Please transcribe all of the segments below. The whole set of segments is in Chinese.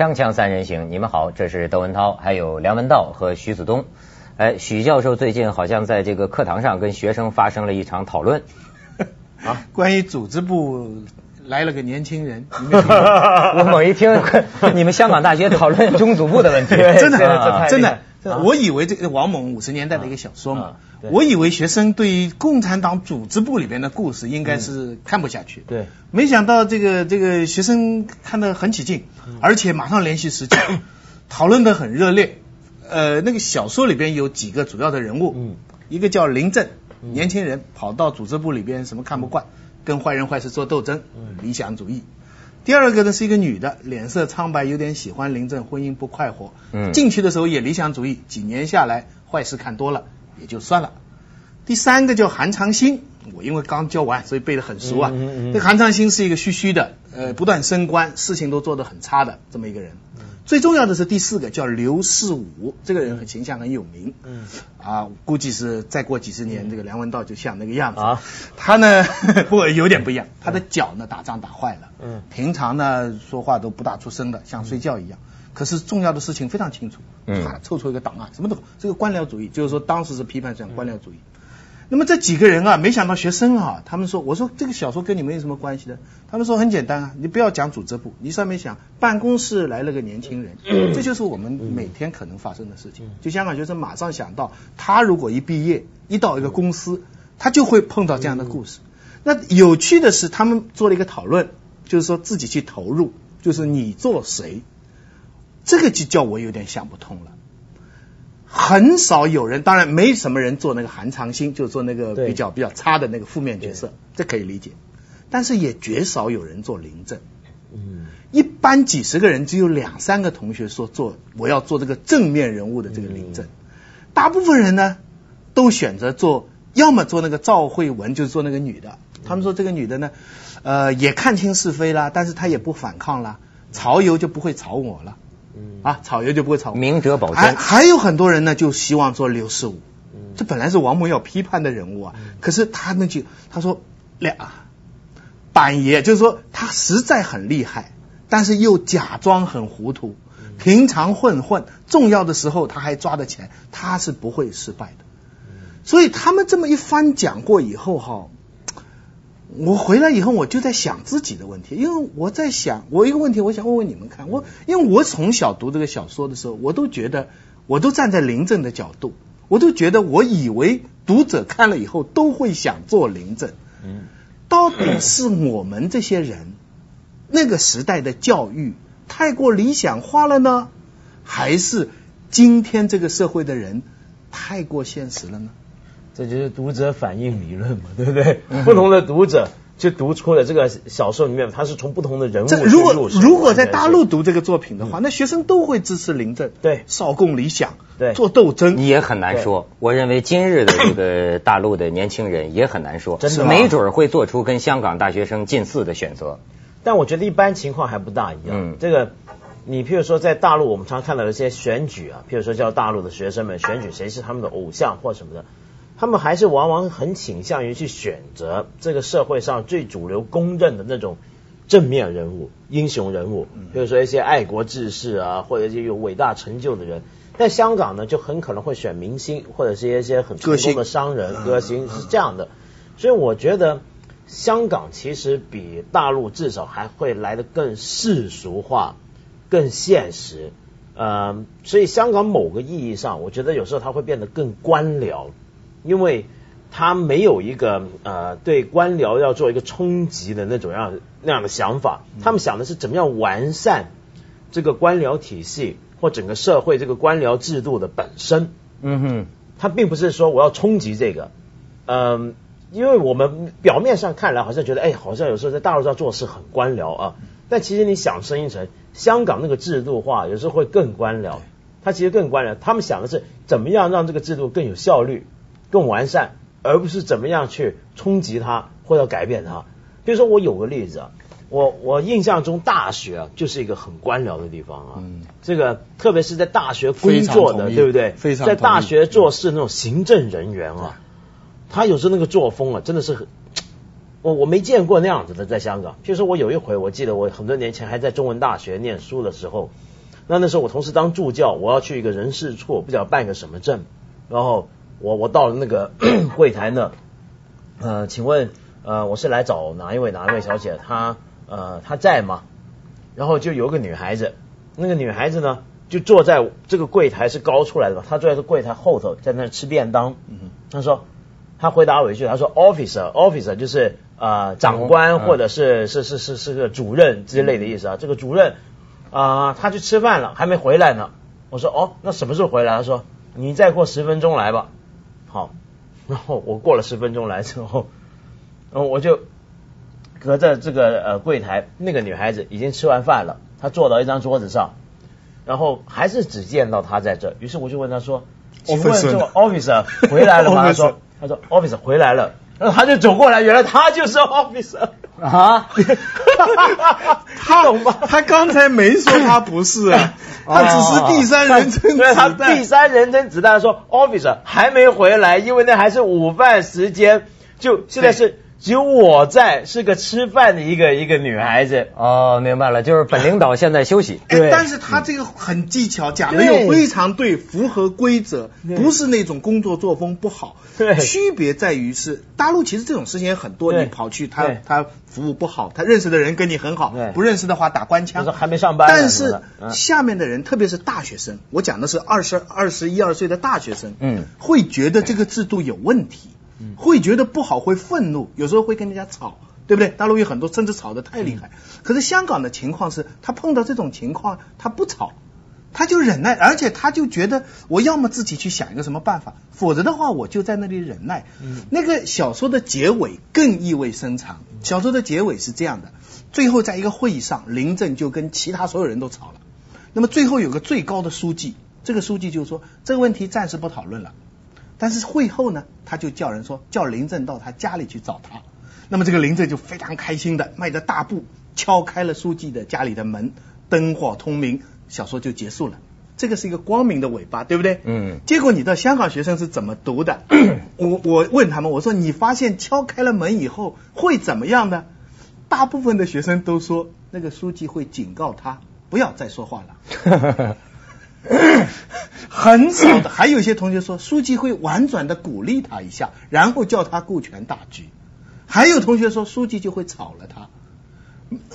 锵锵三人行，你们好，这是窦文涛，还有梁文道和徐子东。哎，许教授最近好像在这个课堂上跟学生发生了一场讨论啊，关于组织部来了个年轻人。我猛一听，你们香港大学讨论中组部的问题，真的真的。我以为这个王蒙五十年代的一个小说嘛，我以为学生对于共产党组织部里边的故事应该是看不下去，对，没想到这个这个学生看得很起劲，而且马上联系实际，讨论得很热烈。呃，那个小说里边有几个主要的人物，一个叫林正，年轻人跑到组织部里边什么看不惯，跟坏人坏事做斗争，理想主义。第二个呢是一个女的，脸色苍白，有点喜欢林正，婚姻不快活。嗯，进去的时候也理想主义，几年下来坏事看多了，也就算了。第三个叫韩长兴，我因为刚教完，所以背得很熟啊。这韩长兴是一个虚虚的，呃，不断升官，事情都做得很差的这么一个人。最重要的是第四个叫刘世武，这个人很形象很有名。嗯，啊，估计是再过几十年，这个梁文道就像那个样子。啊，他呢，不过有点不一样，他的脚呢打仗打坏了。嗯，平常呢说话都不大出声的，像睡觉一样。可是重要的事情非常清楚。嗯，凑出一个档案，什么都这个官僚主义，就是说当时是批判讲官僚主义。那么这几个人啊，没想到学生啊，他们说，我说这个小说跟你们有什么关系的？他们说很简单啊，你不要讲组织部，你上面想办公室来了个年轻人，这就是我们每天可能发生的事情。就香港学生马上想到，他如果一毕业一到一个公司，他就会碰到这样的故事。那有趣的是，他们做了一个讨论，就是说自己去投入，就是你做谁，这个就叫我有点想不通了。很少有人，当然没什么人做那个韩长兴，就做那个比较比较差的那个负面角色，这可以理解。但是也绝少有人做林正。嗯，一般几十个人，只有两三个同学说做我要做这个正面人物的这个林正。大部分人呢，都选择做，要么做那个赵慧文，就是做那个女的。他们说这个女的呢，呃，也看清是非啦，但是她也不反抗啦，曹油就不会吵我了。啊，草油就不会草，明哲保身。还还有很多人呢，就希望做刘世武。这本来是王蒙要批判的人物啊，可是他那句他说俩板爷，就是说他实在很厉害，但是又假装很糊涂。平常混混，重要的时候他还抓着钱，他是不会失败的。所以他们这么一番讲过以后哈。我回来以后，我就在想自己的问题，因为我在想，我一个问题，我想问问你们看，我因为我从小读这个小说的时候，我都觉得，我都站在林正的角度，我都觉得，我以为读者看了以后都会想做林正。嗯，到底是我们这些人那个时代的教育太过理想化了呢，还是今天这个社会的人太过现实了呢？这就是读者反应理论嘛，对不对？不同的读者就读出了这个小说里面，他是从不同的人物如果如果在大陆读这个作品的话，那学生都会支持林正，对，少共理想，对，做斗争也很难说。我认为今日的这个大陆的年轻人也很难说，真的没准会做出跟香港大学生近似的选择。但我觉得一般情况还不大一样。这个你譬如说在大陆，我们常看到一些选举啊，譬如说叫大陆的学生们选举谁是他们的偶像或什么的。他们还是往往很倾向于去选择这个社会上最主流公认的那种正面人物、英雄人物，比如说一些爱国志士啊，或者是有伟大成就的人。在香港呢，就很可能会选明星，或者是一些很成功的商人、歌星，是这样的。所以我觉得香港其实比大陆至少还会来的更世俗化、更现实。呃，所以香港某个意义上，我觉得有时候它会变得更官僚。因为他没有一个呃对官僚要做一个冲击的那种样那样的想法，他们想的是怎么样完善这个官僚体系或整个社会这个官僚制度的本身。嗯哼，他并不是说我要冲击这个，嗯，因为我们表面上看来好像觉得哎，好像有时候在大陆上做事很官僚啊，但其实你想深一层，香港那个制度化有时候会更官僚，他其实更官僚，他们想的是怎么样让这个制度更有效率。更完善，而不是怎么样去冲击它或者改变它。比如说，我有个例子啊，我我印象中大学啊就是一个很官僚的地方啊。嗯。这个特别是在大学工作的，对不对？非常。在大学做事那种行政人员啊，他有时候那个作风啊，真的是很，我我没见过那样子的，在香港。譬如说我有一回，我记得我很多年前还在中文大学念书的时候，那那时候我同时当助教，我要去一个人事处，不知道办个什么证，然后我我到了那个 柜台那，呃，请问呃我是来找哪一位哪一位小姐，她呃她在吗？然后就有个女孩子，那个女孩子呢就坐在这个柜台是高出来的吧，她坐在这柜台后头，在那吃便当。嗯，她说她回答我一句，她说 officer officer 就是呃长官或者是是是是是个主任之类的意思啊，这个主任。啊，他去吃饭了，还没回来呢。我说哦，那什么时候回来？他说你再过十分钟来吧。好，然后我过了十分钟来之后，然后我就隔着这个呃柜台，那个女孩子已经吃完饭了，她坐到一张桌子上，然后还是只见到她在这。于是我就问她说，请问这个 officer 回来了吗？她说 她说 officer 回来了。然后她就走过来，原来她就是 officer 啊！他懂吗？他刚才没说他不是啊，他只是第三人称子弹。第三人称子弹说 officer 还没回来，因为那还是午饭时间，就现在是。只有我在，是个吃饭的一个一个女孩子。哦，明白了，就是本领导现在休息。对，但是他这个很技巧，讲的又非常对，符合规则，不是那种工作作风不好。对，区别在于是大陆其实这种事情也很多，你跑去他他服务不好，他认识的人跟你很好，不认识的话打官腔。还没上班。但是下面的人，特别是大学生，我讲的是二十二十一二岁的大学生，嗯，会觉得这个制度有问题。会觉得不好，会愤怒，有时候会跟人家吵，对不对？大陆有很多甚至吵得太厉害。可是香港的情况是，他碰到这种情况，他不吵，他就忍耐，而且他就觉得我要么自己去想一个什么办法，否则的话我就在那里忍耐。那个小说的结尾更意味深长。小说的结尾是这样的：最后在一个会议上，林郑就跟其他所有人都吵了。那么最后有个最高的书记，这个书记就说这个问题暂时不讨论了。但是会后呢，他就叫人说叫林正到他家里去找他。那么这个林正就非常开心的迈着大步敲开了书记的家里的门，灯火通明，小说就结束了。这个是一个光明的尾巴，对不对？嗯。结果你的香港学生是怎么读的？我我问他们，我说你发现敲开了门以后会怎么样呢？大部分的学生都说那个书记会警告他不要再说话了。很少的，还有一些同学说，书记会婉转的鼓励他一下，然后叫他顾全大局。还有同学说，书记就会炒了他。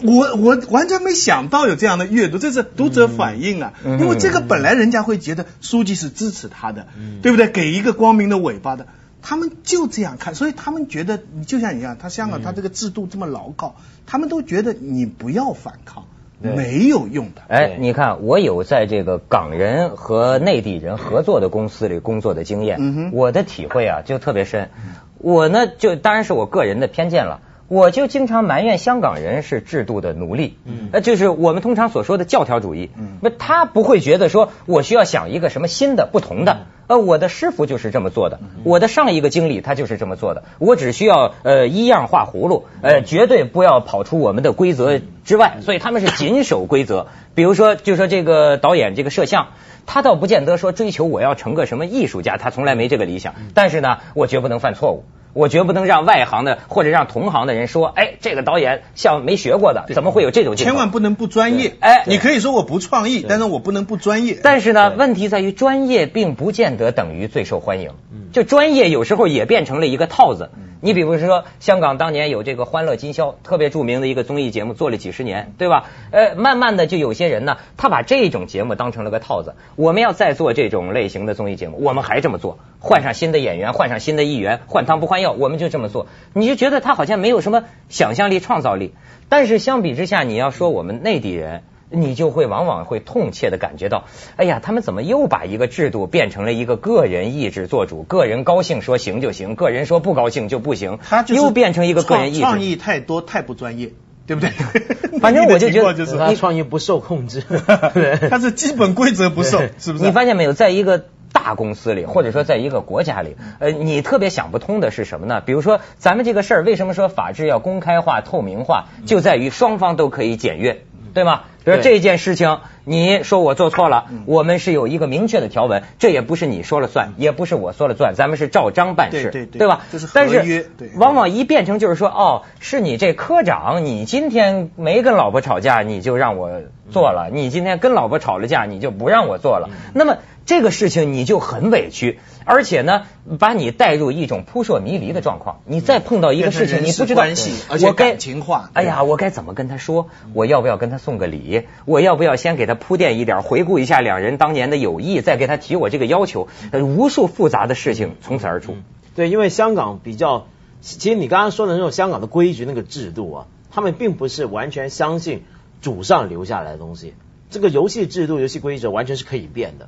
我我完全没想到有这样的阅读，这是读者反应啊。因为这个本来人家会觉得书记是支持他的，对不对？给一个光明的尾巴的，他们就这样看，所以他们觉得你就像你一样，他香港他这个制度这么牢靠，他们都觉得你不要反抗。没有用的。哎，你看，我有在这个港人和内地人合作的公司里工作的经验，我的体会啊就特别深。我呢，就当然是我个人的偏见了。我就经常埋怨香港人是制度的奴隶，呃，就是我们通常所说的教条主义。那他不会觉得说我需要想一个什么新的、不同的。呃，我的师傅就是这么做的，我的上一个经理他就是这么做的，我只需要呃一样画葫芦，呃，绝对不要跑出我们的规则之外。所以他们是谨守规则。比如说，就说这个导演这个摄像，他倒不见得说追求我要成个什么艺术家，他从来没这个理想。但是呢，我绝不能犯错误。我绝不能让外行的或者让同行的人说，哎，这个导演像没学过的，怎么会有这种？千万不能不专业。哎，你可以说我不创意，但是我不能不专业。但是呢，问题在于专业并不见得等于最受欢迎。就专业有时候也变成了一个套子。你比如说，香港当年有这个《欢乐今宵》，特别著名的一个综艺节目，做了几十年，对吧？呃，慢慢的就有些人呢，他把这种节目当成了个套子。我们要再做这种类型的综艺节目，我们还这么做，换上新的演员，换上新的艺员，换汤不换药，我们就这么做。你就觉得他好像没有什么想象力、创造力。但是相比之下，你要说我们内地人。你就会往往会痛切的感觉到，哎呀，他们怎么又把一个制度变成了一个个人意志做主，个人高兴说行就行，个人说不高兴就不行，他又变成一个个人意志，创意太多太不专业，对不对？反正我就觉得他创意不受控制，他是基本规则不受，是不是？你发现没有，在一个大公司里，或者说在一个国家里，呃，你特别想不通的是什么呢？比如说咱们这个事儿，为什么说法治要公开化、透明化，就在于双方都可以检阅，对吗？比如这件事情，你说我做错了，我们是有一个明确的条文，这也不是你说了算，也不是我说了算，咱们是照章办事，对对对。吧？但是往往一变成就是说，哦，是你这科长，你今天没跟老婆吵架，你就让我做了；你今天跟老婆吵了架，你就不让我做了。那么这个事情你就很委屈，而且呢，把你带入一种扑朔迷离的状况。你再碰到一个事情，你不知道关系而且我该感情化哎呀，我该怎么跟他说？我要不要跟他送个礼？我要不要先给他铺垫一点，回顾一下两人当年的友谊，再给他提我这个要求？呃无数复杂的事情从此而出。对，因为香港比较，其实你刚刚说的那种香港的规矩那个制度啊，他们并不是完全相信祖上留下来的东西。这个游戏制度、游戏规则完全是可以变的，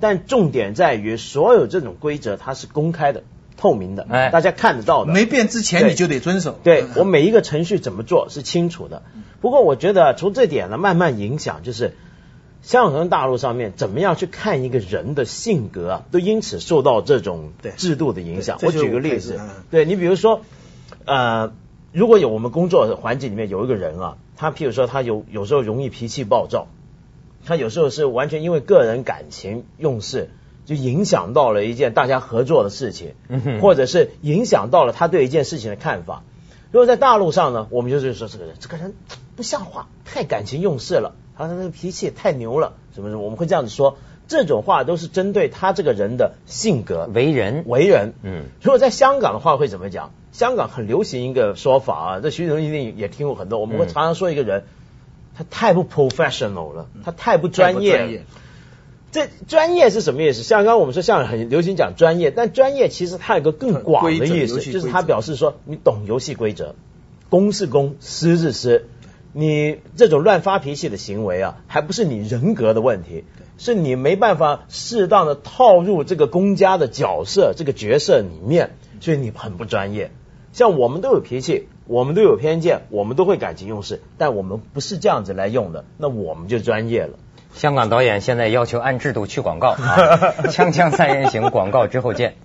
但重点在于所有这种规则它是公开的、透明的，哎大家看得到的。没变之前你就得遵守。对我每一个程序怎么做是清楚的。不过我觉得从这点呢，慢慢影响就是香港跟大陆上面怎么样去看一个人的性格啊，都因此受到这种对制度的影响。我举个例子嗯，对你比如说，呃，如果有我们工作的环境里面有一个人啊，他譬如说他有有时候容易脾气暴躁，他有时候是完全因为个人感情用事。就影响到了一件大家合作的事情，嗯或者是影响到了他对一件事情的看法。如果在大陆上呢，我们就是说这个人，这个人不像话，太感情用事了，他那个脾气也太牛了，什么什么，我们会这样子说。这种话都是针对他这个人的性格、为人，为人。嗯，如果在香港的话会怎么讲？香港很流行一个说法啊，这徐总一定也听过很多。我们会嗯常常说一个人，他太不 professional 了，他太不专业。这专业是什么意思？像刚刚我们说，像很流行讲专业，但专业其实它有个更广的意思，就是它表示说你懂游戏规则，公是公，私是私。你这种乱发脾气的行为啊，还不是你人格的问题，是你没办法适当的套入这个公家的角色、这个角色里面，所以你很不专业。像我们都有脾气，我们都有偏见，我们都会感情用事，但我们不是这样子来用的，那我们就专业了。香港导演现在要求按制度去广告 啊！锵锵三人行，广告之后见。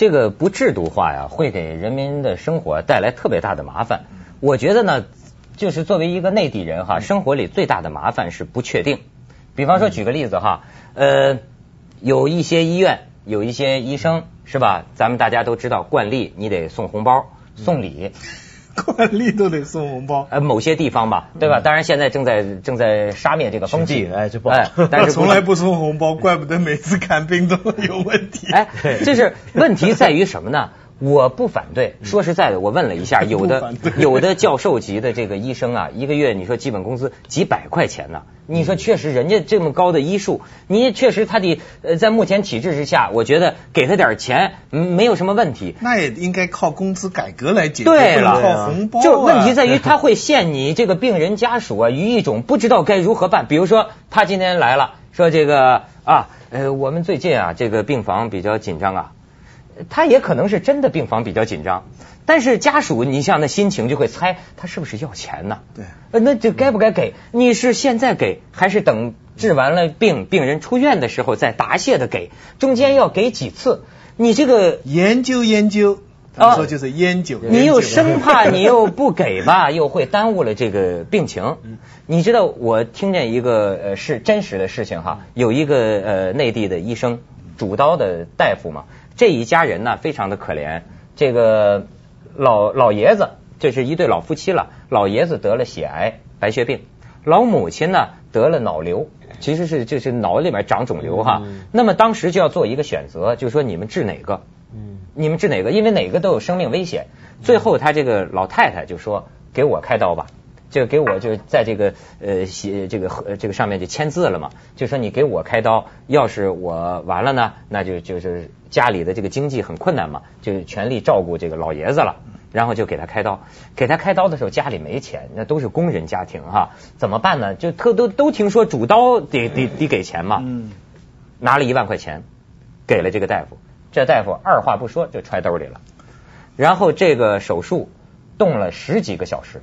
这个不制度化呀，会给人民的生活带来特别大的麻烦。我觉得呢，就是作为一个内地人哈，生活里最大的麻烦是不确定。比方说，举个例子哈，呃，有一些医院，有一些医生是吧？咱们大家都知道惯例，你得送红包、送礼。惯例都得送红包。呃，某些地方吧，对吧？当然现在正在正在杀灭这个风气，哎这不好但是 从来不送红包，怪不得每次看病都有问题。哎，就是问题在于什么呢？我不反对，说实在的，我问了一下，有的 有的教授级的这个医生啊，一个月你说基本工资几百块钱呢？你说确实人家这么高的医术，你确实他得呃在目前体制之下，我觉得给他点钱嗯没有什么问题。那也应该靠工资改革来解决，对了靠红包、啊。就问题在于，他会限你这个病人家属啊于一种不知道该如何办。比如说，他今天来了，说这个啊，呃，我们最近啊，这个病房比较紧张啊，他也可能是真的病房比较紧张，但是家属，你像那心情就会猜他是不是要钱呢？对呃，那就该不该给？你是现在给，还是等治完了病，病人出院的时候再答谢的给？中间要给几次？你这个研究研究，他们说就是烟酒。你又生怕你又不给吧，又会耽误了这个病情。你知道我听见一个呃是真实的事情哈，有一个呃内地的医生主刀的大夫嘛，这一家人呢非常的可怜，这个老老爷子这是一对老夫妻了，老爷子得了血癌白血病，老母亲呢得了脑瘤。其实是就是脑里面长肿瘤哈，那么当时就要做一个选择，就是说你们治哪个？嗯你们治哪个？因为哪个都有生命危险。最后他这个老太太就说：“给我开刀吧。”这个给我就在这个呃写这个呃这个上面就签字了嘛，就说你给我开刀，要是我完了呢，那就就是家里的这个经济很困难嘛，就全力照顾这个老爷子了。然后就给他开刀，给他开刀的时候家里没钱，那都是工人家庭哈，怎么办呢？就特都都听说主刀得得得给钱嘛，嗯，拿了一万块钱给了这个大夫，这大夫二话不说就揣兜里了。然后这个手术动了十几个小时，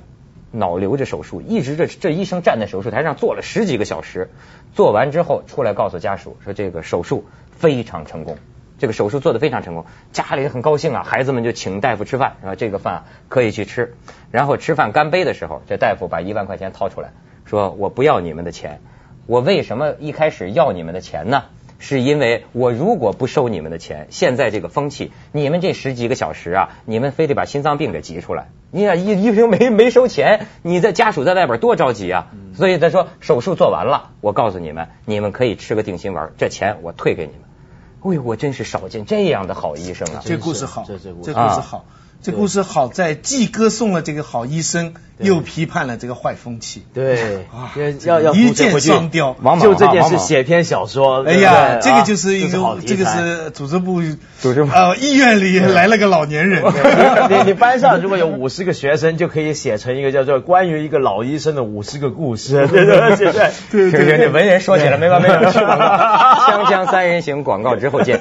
脑瘤这手术一直这这医生站在手术台上做了十几个小时，做完之后出来告诉家属说这个手术非常成功。这个手术做得非常成功，家里很高兴啊，孩子们就请大夫吃饭，说？这个饭可以去吃。然后吃饭干杯的时候，这大夫把一万块钱掏出来，说我不要你们的钱。我为什么一开始要你们的钱呢？是因为我如果不收你们的钱，现在这个风气，你们这十几个小时啊，你们非得把心脏病给急出来。你想医医生没没收钱，你的家属在外边多着急啊。所以他说手术做完了，我告诉你们，你们可以吃个定心丸，这钱我退给你们。哎呦，我真是少见这样的好医生啊！这故事好，这故事好。这故事好在既歌颂了这个好医生，又批判了这个坏风气。对，要要一箭双雕，就这件事写篇小说。哎呀，这个就是一个，这个是组织部 组织呃医院里来了个老年人。你你班上如果有五十个学生，就可以写成一个叫做关于一个老医生的五十个故事。对对对对对对，文人说起来没完没了。锵锵三人行广告之后见。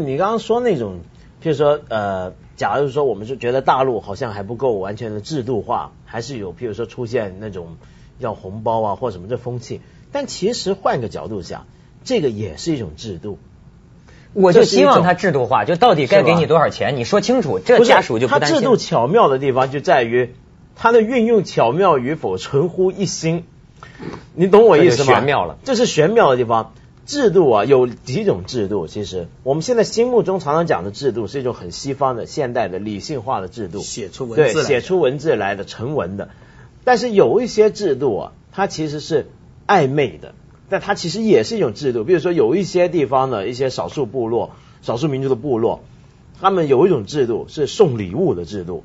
你刚刚说那种，譬如说呃，假如说我们是觉得大陆好像还不够完全的制度化，还是有譬如说出现那种要红包啊或什么这风气，但其实换个角度想，这个也是一种制度。我就希望它制度化，就到底该给你多少钱，你说清楚，这家属就不担心。它制度巧妙的地方就在于它的运用巧妙与否，存乎一心。你懂我意思吗？玄妙了，这是玄妙的地方。制度啊，有几种制度。其实我们现在心目中常常讲的制度，是一种很西方的、现代的、理性化的制度，写出文字对，写出文字来的成文的。但是有一些制度啊，它其实是暧昧的，但它其实也是一种制度。比如说有一些地方的一些少数部落、少数民族的部落，他们有一种制度是送礼物的制度，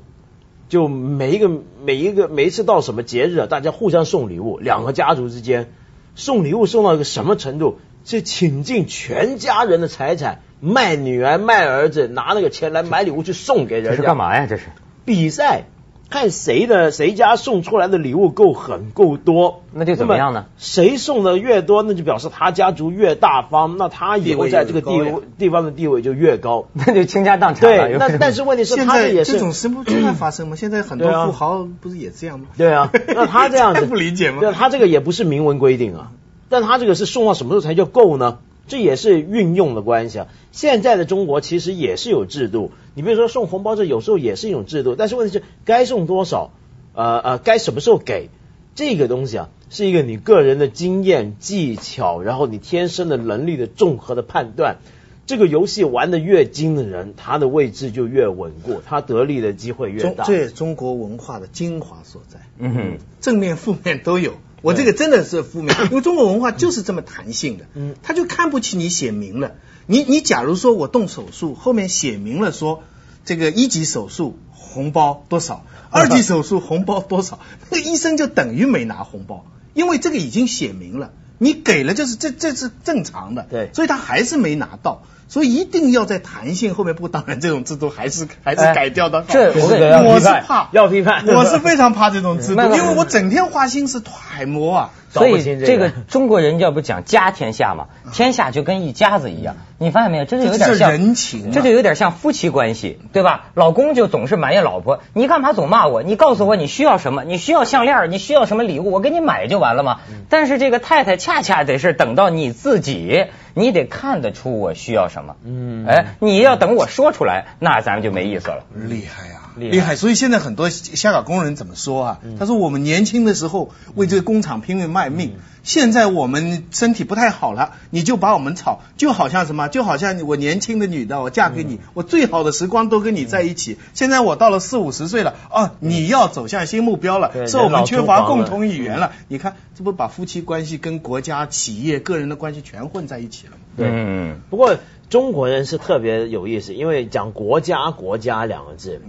就每一个每一个每一次到什么节日啊，大家互相送礼物，两个家族之间送礼物送到一个什么程度？是倾尽全家人的财产，卖女儿卖儿子，拿那个钱来买礼物去送给人。这是干嘛呀？这是比赛，看谁的谁家送出来的礼物够狠够多。那就怎么样呢？谁送的越多，那就表示他家族越大方，那他以后在这个地位地方的地位就越高。那就倾家荡产了。对，那但是问题是，现在这种事不经常发生吗？现在很多富豪不是也这样吗？对啊，那他这样子 不理解吗？对，他这个也不是明文规定啊。但他这个是送到什么时候才叫够呢？这也是运用的关系啊。现在的中国其实也是有制度，你比如说送红包，这有时候也是一种制度。但是问题是，该送多少，呃呃，该什么时候给，这个东西啊，是一个你个人的经验、技巧，然后你天生的能力的综合的判断。这个游戏玩的越精的人，他的位置就越稳固，他得利的机会越大。这是中国文化的精华所在。嗯哼，正面负面都有。我这个真的是负面，因为中国文化就是这么弹性的，嗯，他就看不起你写明了，你你假如说我动手术，后面写明了说这个一级手术红包多少，二级手术红包多少，那个医生就等于没拿红包，因为这个已经写明了，你给了就是这这是正常的，对，所以他还是没拿到。所以一定要在弹性后面，不当然这种制度还是还是改掉的。这我是怕要批判，我是非常怕这种制度，因为我整天花心思揣摩啊。所以这个中国人要不讲家天下嘛，天下就跟一家子一样。你发现没有？这就有点像人情，这就有点像夫妻关系，对吧？老公就总是埋怨老婆，你干嘛总骂我？你告诉我你需要什么？你需要项链？你需要什么礼物？我给你买就完了嘛。但是这个太太恰恰得是等到你自己。你得看得出我需要什么，嗯，哎，你要等我说出来，那咱们就没意思了。厉害呀，厉害！所以现在很多香港工人怎么说啊？他说我们年轻的时候为这个工厂拼命卖命，现在我们身体不太好了，你就把我们炒，就好像什么？就好像我年轻的女的，我嫁给你，我最好的时光都跟你在一起。现在我到了四五十岁了，哦，你要走向新目标了，是我们缺乏共同语言了。你看，这不把夫妻关系跟国家、企业、个人的关系全混在一起了。对，不过中国人是特别有意思，因为讲国家国家两个字，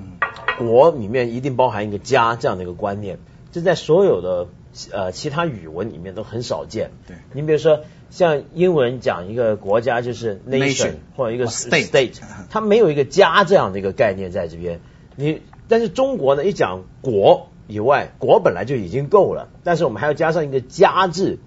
国里面一定包含一个家这样的一个观念，这在所有的呃其他语文里面都很少见。对，你比如说像英文讲一个国家就是 nation 或者一个 state，它没有一个家这样的一个概念在这边。你但是中国呢，一讲国以外，国本来就已经够了，但是我们还要加上一个家字，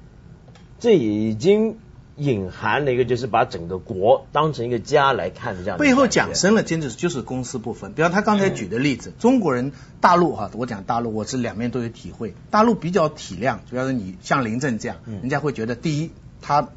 这已经。隐含了一个，就是把整个国当成一个家来看的这样。背后讲深了，真的就是公私不分。比方他刚才举的例子，中国人大陆哈，我讲大陆，我是两面都有体会。大陆比较体谅，主要是你像林郑这样，人家会觉得第一，他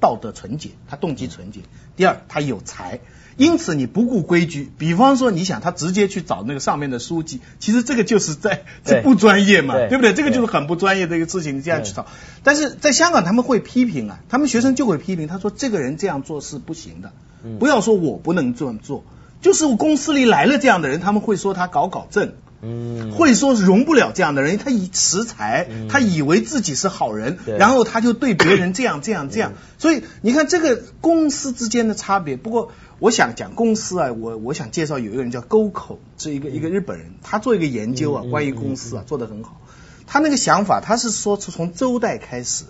道德纯洁，他动机纯洁；第二，他有才。因此你不顾规矩，比方说你想他直接去找那个上面的书记，其实这个就是在这不专业嘛，对不对？这个就是很不专业的一个事情，你这样去找。但是在香港他们会批评啊，他们学生就会批评，他说这个人这样做是不行的，不要说我不能这么做，就是我公司里来了这样的人，他们会说他搞搞政。嗯，会说容不了这样的人，他以持财，他以为自己是好人，然后他就对别人这样这样这样。所以你看这个公司之间的差别。不过我想讲公司啊，我我想介绍有一个人叫沟口，是一个一个日本人，他做一个研究啊，关于公司啊做得很好。他那个想法，他是说是从周代开始，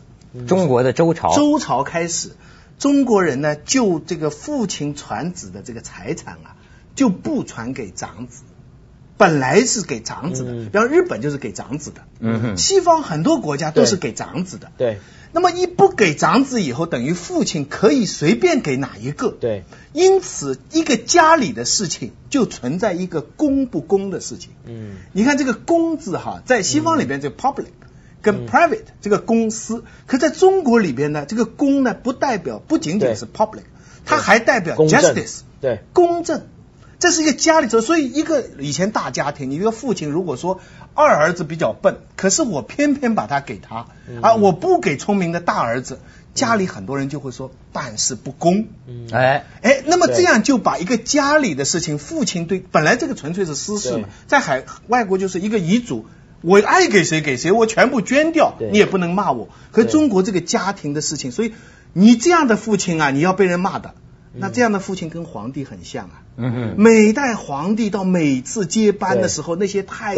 中国的周朝，周朝开始，中国人呢就这个父亲传子的这个财产啊，就不传给长子。本来是给长子的，比方日本就是给长子的，嗯哼，西方很多国家都是给长子的，对。那么一不给长子以后，等于父亲可以随便给哪一个，对。因此，一个家里的事情就存在一个公不公的事情。嗯，你看这个公字哈，在西方里边这个 public 跟 private 这个公司，可在中国里边呢，这个公呢不代表不仅仅是 public，它还代表 justice，对，公正。这是一个家里头，所以一个以前大家庭，你一个父亲如果说二儿子比较笨，可是我偏偏把他给他，啊，我不给聪明的大儿子，家里很多人就会说办事不公，哎。哎，那么这样就把一个家里的事情，父亲对本来这个纯粹是私事嘛，在海外国就是一个遗嘱，我爱给谁给谁，我全部捐掉，你也不能骂我。可中国这个家庭的事情，所以你这样的父亲啊，你要被人骂的。那这样的父亲跟皇帝很像啊，每代皇帝到每次接班的时候，那些太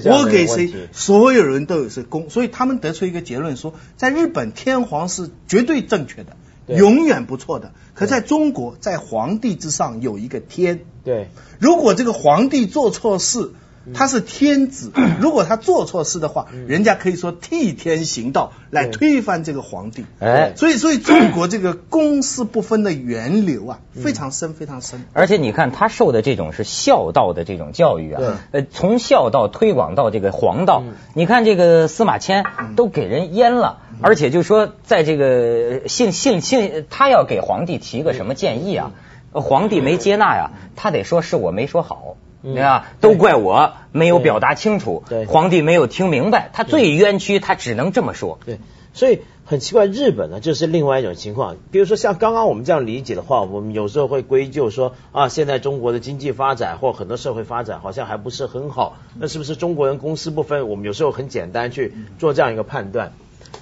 子，我给谁，所有人都有是公，所以他们得出一个结论说，在日本天皇是绝对正确的，永远不错的。可在中国，在皇帝之上有一个天，对，如果这个皇帝做错事。他是天子，如果他做错事的话，人家可以说替天行道来推翻这个皇帝。哎，所以所以中国这个公私不分的源流啊，非常深非常深。而且你看他受的这种是孝道的这种教育啊，呃，从孝道推广到这个皇道。你看这个司马迁都给人阉了，而且就说在这个信信信，他要给皇帝提个什么建议啊，皇帝没接纳呀，他得说是我没说好。对吧？都怪我没有表达清楚，皇帝没有听明白，他最冤屈，他只能这么说。对，所以很奇怪，日本呢就是另外一种情况。比如说像刚刚我们这样理解的话，我们有时候会归咎说啊，现在中国的经济发展或很多社会发展好像还不是很好，那是不是中国人公私不分？我们有时候很简单去做这样一个判断，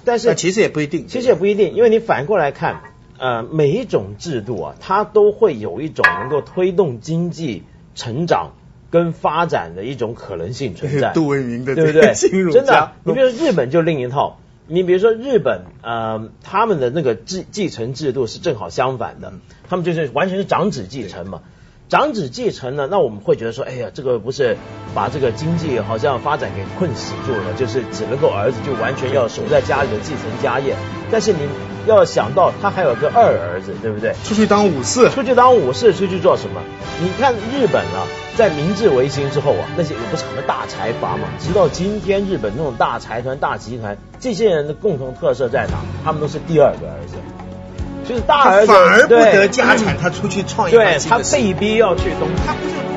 但是其实也不一定，其实也不一定，因为你反过来看，呃，每一种制度啊，它都会有一种能够推动经济成长。跟发展的一种可能性存在，杜为明的对不对？真的，你比如说日本就另一套，你比如说日本，呃，他们的那个继继承制度是正好相反的，他们就是完全是长子继承嘛。长子继承呢，那我们会觉得说，哎呀，这个不是把这个经济好像发展给困死住了，就是只能够儿子就完全要守在家里的继承家业。但是你要想到他还有个二儿子，对不对？出去当武士，出去当武士，出去做什么？你看日本啊，在明治维新之后啊，那些有不是什么大财阀嘛，直到今天，日本那种大财团、大集团，这些人的共同特色在哪？他们都是第二个儿子。就是大儿子反而不得家产，他出去创业，对他被逼要去东。他不是。